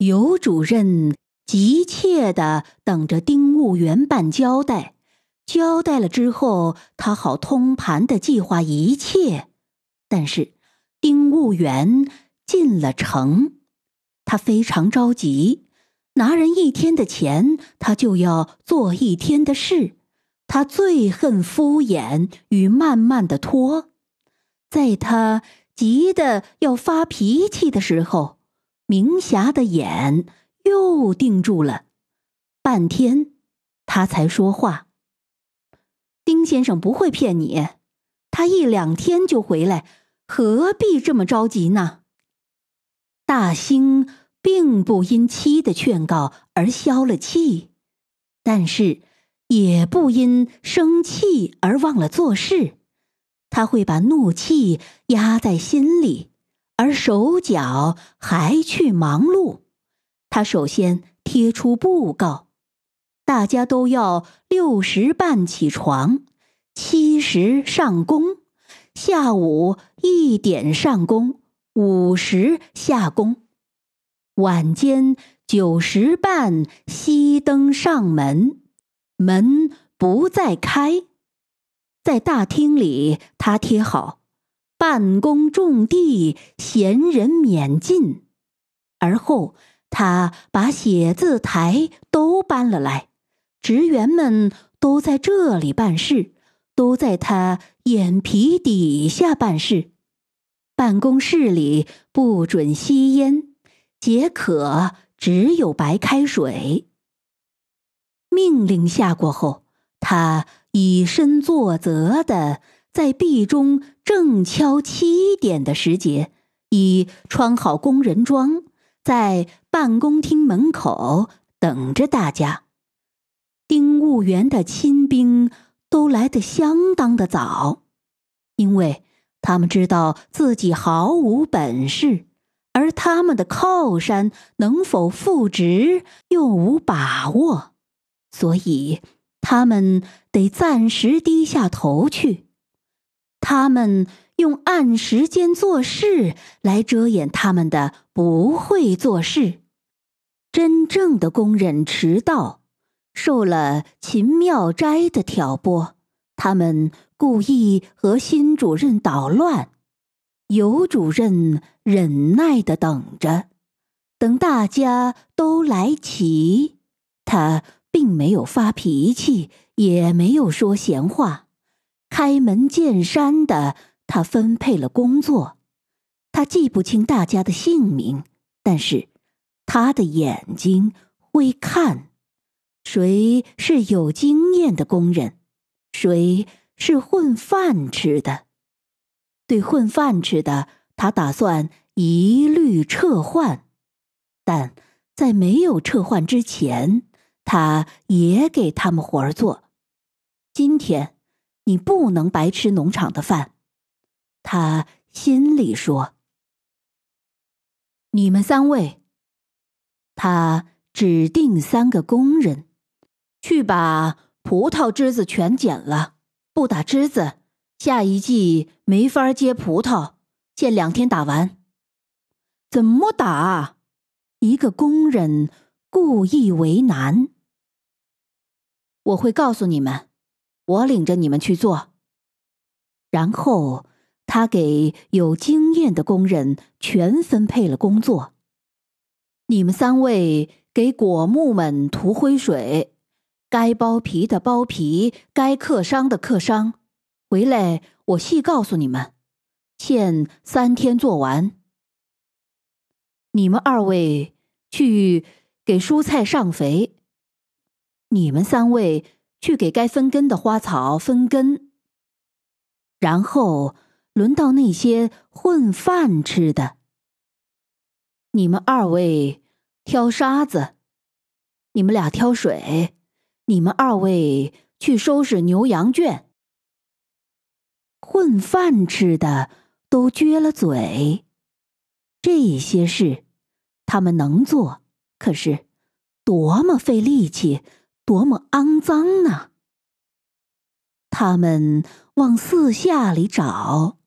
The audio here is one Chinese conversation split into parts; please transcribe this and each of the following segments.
尤主任急切地等着丁务员办交代，交代了之后，他好通盘的计划一切。但是，丁务员进了城，他非常着急，拿人一天的钱，他就要做一天的事。他最恨敷衍与慢慢的拖，在他急得要发脾气的时候。明霞的眼又定住了，半天，他才说话。丁先生不会骗你，他一两天就回来，何必这么着急呢？大兴并不因妻的劝告而消了气，但是也不因生气而忘了做事，他会把怒气压在心里。而手脚还去忙碌，他首先贴出布告，大家都要六时半起床，七时上工，下午一点上工，五时下工，晚间九时半熄灯上门，门不再开。在大厅里，他贴好。办公种地，闲人免进。而后，他把写字台都搬了来，职员们都在这里办事，都在他眼皮底下办事。办公室里不准吸烟，解渴只有白开水。命令下过后，他以身作则的。在壁中正敲七点的时节，已穿好工人装，在办公厅门口等着大家。丁务员的亲兵都来得相当的早，因为他们知道自己毫无本事，而他们的靠山能否复职又无把握，所以他们得暂时低下头去。他们用按时间做事来遮掩他们的不会做事。真正的工人迟到，受了秦妙斋的挑拨，他们故意和新主任捣乱。尤主任忍耐的等着，等大家都来齐，他并没有发脾气，也没有说闲话。开门见山的，他分配了工作。他记不清大家的姓名，但是他的眼睛会看。谁是有经验的工人？谁是混饭吃的？对混饭吃的，他打算一律撤换。但在没有撤换之前，他也给他们活儿做。今天。你不能白吃农场的饭，他心里说。你们三位，他指定三个工人，去把葡萄枝子全剪了，不打枝子，下一季没法结葡萄，限两天打完。怎么打？一个工人故意为难。我会告诉你们。我领着你们去做。然后他给有经验的工人全分配了工作。你们三位给果木们涂灰水，该剥皮的剥皮，该刻伤的刻伤。回来我细告诉你们，限三天做完。你们二位去给蔬菜上肥。你们三位。去给该分根的花草分根，然后轮到那些混饭吃的。你们二位挑沙子，你们俩挑水，你们二位去收拾牛羊圈。混饭吃的都撅了嘴，这些事他们能做，可是多么费力气！多么肮脏呢！他们往四下里找，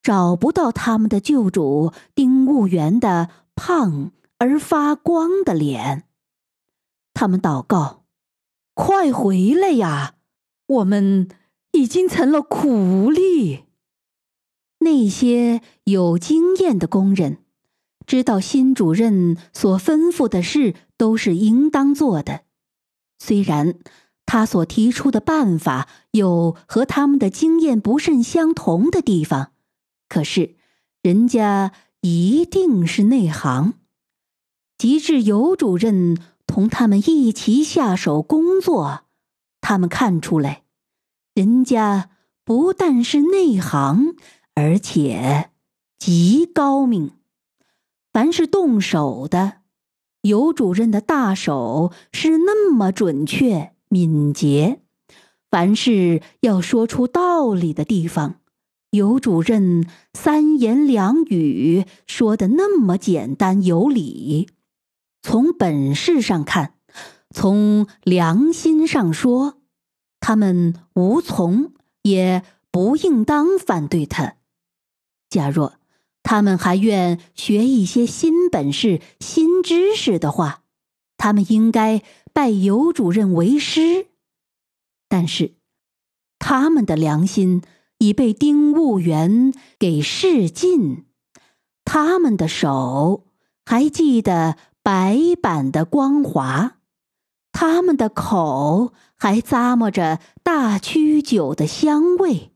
找不到他们的救主丁务员的胖而发光的脸。他们祷告：“快回来呀！我们已经成了苦力。”那些有经验的工人知道新主任所吩咐的事都是应当做的，虽然他所提出的办法有和他们的经验不甚相同的地方，可是人家一定是内行。及至尤主任同他们一起下手工作，他们看出来，人家不但是内行。而且极高明，凡是动手的，尤主任的大手是那么准确敏捷；凡是要说出道理的地方，尤主任三言两语说的那么简单有理。从本事上看，从良心上说，他们无从也不应当反对他。假若他们还愿学一些新本事、新知识的话，他们应该拜尤主任为师。但是，他们的良心已被丁务员给试尽，他们的手还记得白板的光滑，他们的口还咂摸着大曲酒的香味。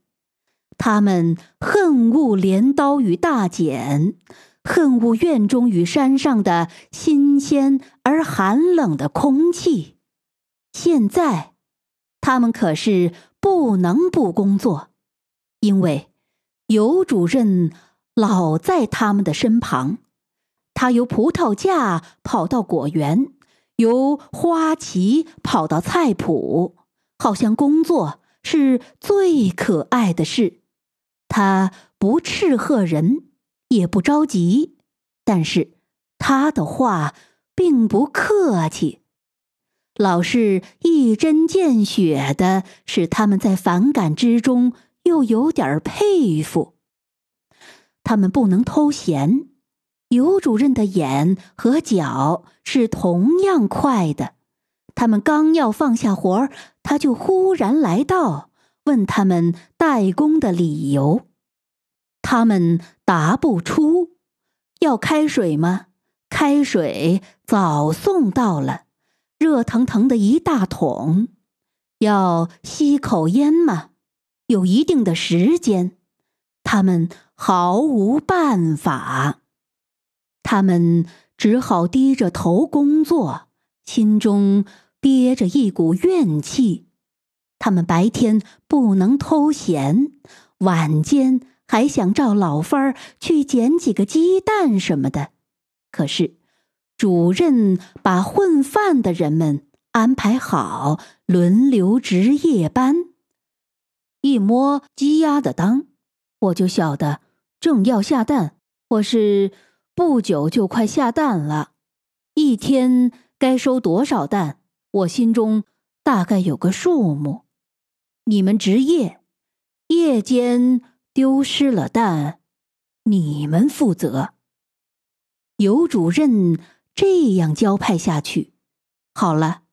他们恨恶镰刀与大剪，恨恶院中与山上的新鲜而寒冷的空气。现在，他们可是不能不工作，因为尤主任老在他们的身旁。他由葡萄架跑到果园，由花旗跑到菜圃，好像工作是最可爱的事。他不斥喝人，也不着急，但是他的话并不客气，老是一针见血的，使他们在反感之中又有点佩服。他们不能偷闲，尤主任的眼和脚是同样快的。他们刚要放下活儿，他就忽然来到。问他们代工的理由，他们答不出。要开水吗？开水早送到了，热腾腾的一大桶。要吸口烟吗？有一定的时间。他们毫无办法，他们只好低着头工作，心中憋着一股怨气。他们白天不能偷闲，晚间还想照老法儿去捡几个鸡蛋什么的。可是，主任把混饭的人们安排好，轮流值夜班。一摸鸡鸭的裆，我就晓得正要下蛋，或是不久就快下蛋了。一天该收多少蛋，我心中大概有个数目。你们值夜，夜间丢失了蛋，你们负责。尤主任这样交派下去，好了，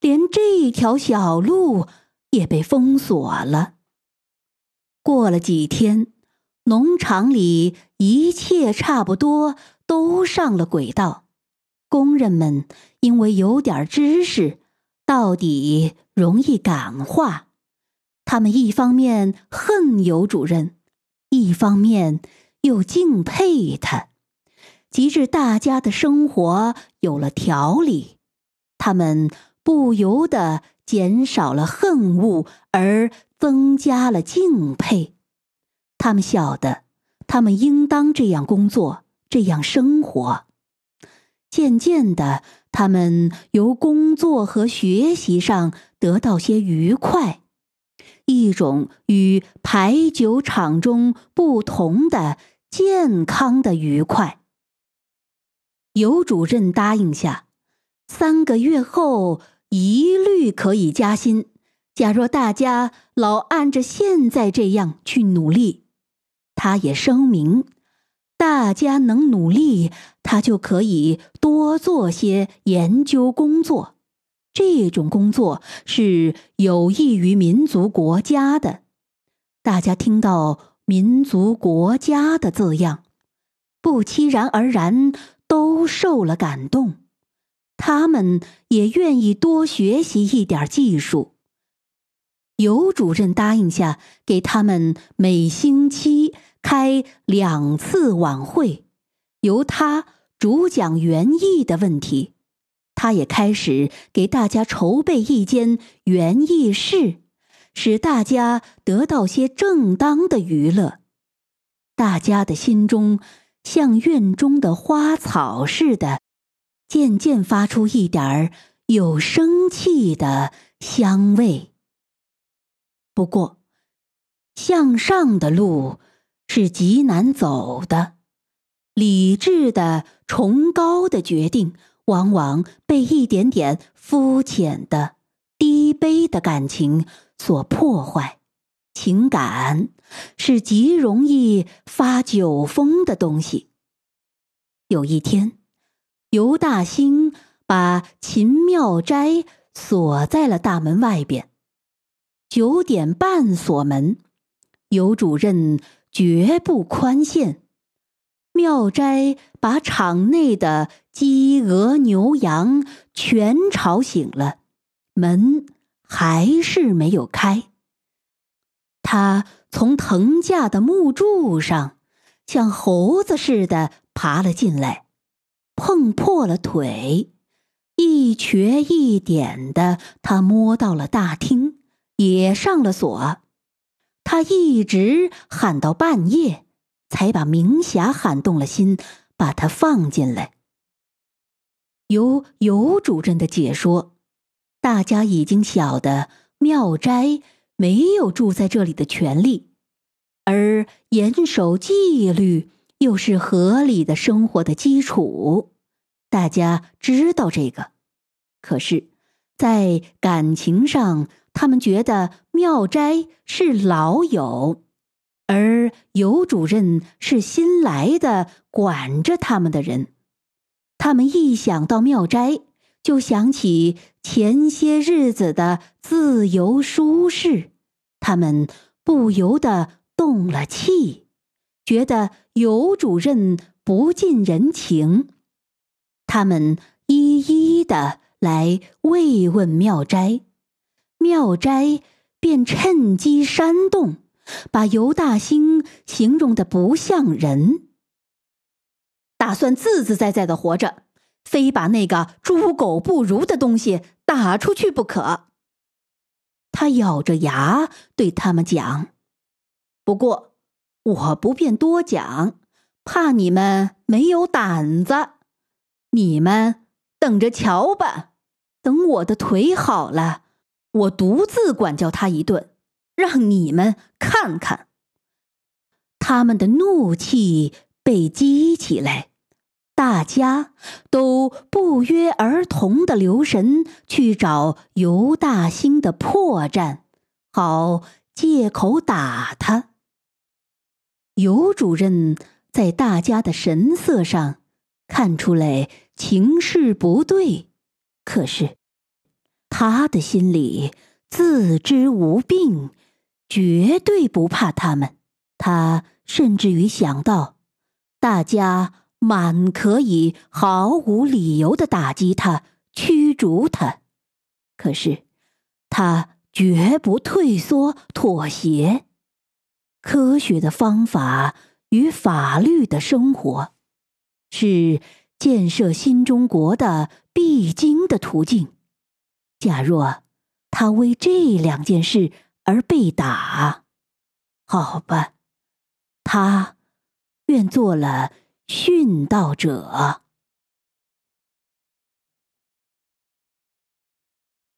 连这条小路也被封锁了。过了几天，农场里一切差不多都上了轨道，工人们因为有点知识，到底容易感化。他们一方面恨尤主任，一方面又敬佩他，及至大家的生活有了条理，他们不由得减少了恨恶，而增加了敬佩。他们晓得，他们应当这样工作，这样生活。渐渐的，他们由工作和学习上得到些愉快。一种与排酒场中不同的健康的愉快。尤主任答应下，三个月后一律可以加薪。假若大家老按着现在这样去努力，他也声明，大家能努力，他就可以多做些研究工作。这种工作是有益于民族国家的。大家听到“民族国家”的字样，不期然而然都受了感动。他们也愿意多学习一点技术。尤主任答应下，给他们每星期开两次晚会，由他主讲园艺的问题。他也开始给大家筹备一间园艺室，使大家得到些正当的娱乐。大家的心中像院中的花草似的，渐渐发出一点儿有生气的香味。不过，向上的路是极难走的，理智的、崇高的决定。往往被一点点肤浅的、低卑的感情所破坏。情感是极容易发酒疯的东西。有一天，尤大兴把秦妙斋锁在了大门外边。九点半锁门，尤主任绝不宽限。妙斋把场内的鸡、鹅、牛、羊全吵醒了，门还是没有开。他从藤架的木柱上，像猴子似的爬了进来，碰破了腿，一瘸一点的，他摸到了大厅，也上了锁。他一直喊到半夜。才把明霞喊动了心，把他放进来。由尤主任的解说，大家已经晓得妙斋没有住在这里的权利，而严守纪律又是合理的生活的基础。大家知道这个，可是，在感情上，他们觉得妙斋是老友。而尤主任是新来的管着他们的人，他们一想到妙斋，就想起前些日子的自由舒适，他们不由得动了气，觉得尤主任不近人情。他们一一的来慰问妙斋，妙斋便趁机煽动。把尤大兴形容的不像人，打算自自在在的活着，非把那个猪狗不如的东西打出去不可。他咬着牙对他们讲：“不过我不便多讲，怕你们没有胆子。你们等着瞧吧，等我的腿好了，我独自管教他一顿。”让你们看看，他们的怒气被激起来，大家都不约而同的留神去找尤大兴的破绽，好借口打他。尤主任在大家的神色上看出来情势不对，可是他的心里自知无病。绝对不怕他们，他甚至于想到，大家满可以毫无理由的打击他、驱逐他，可是他绝不退缩妥协。科学的方法与法律的生活，是建设新中国的必经的途径。假若他为这两件事，而被打，好吧，他愿做了殉道者。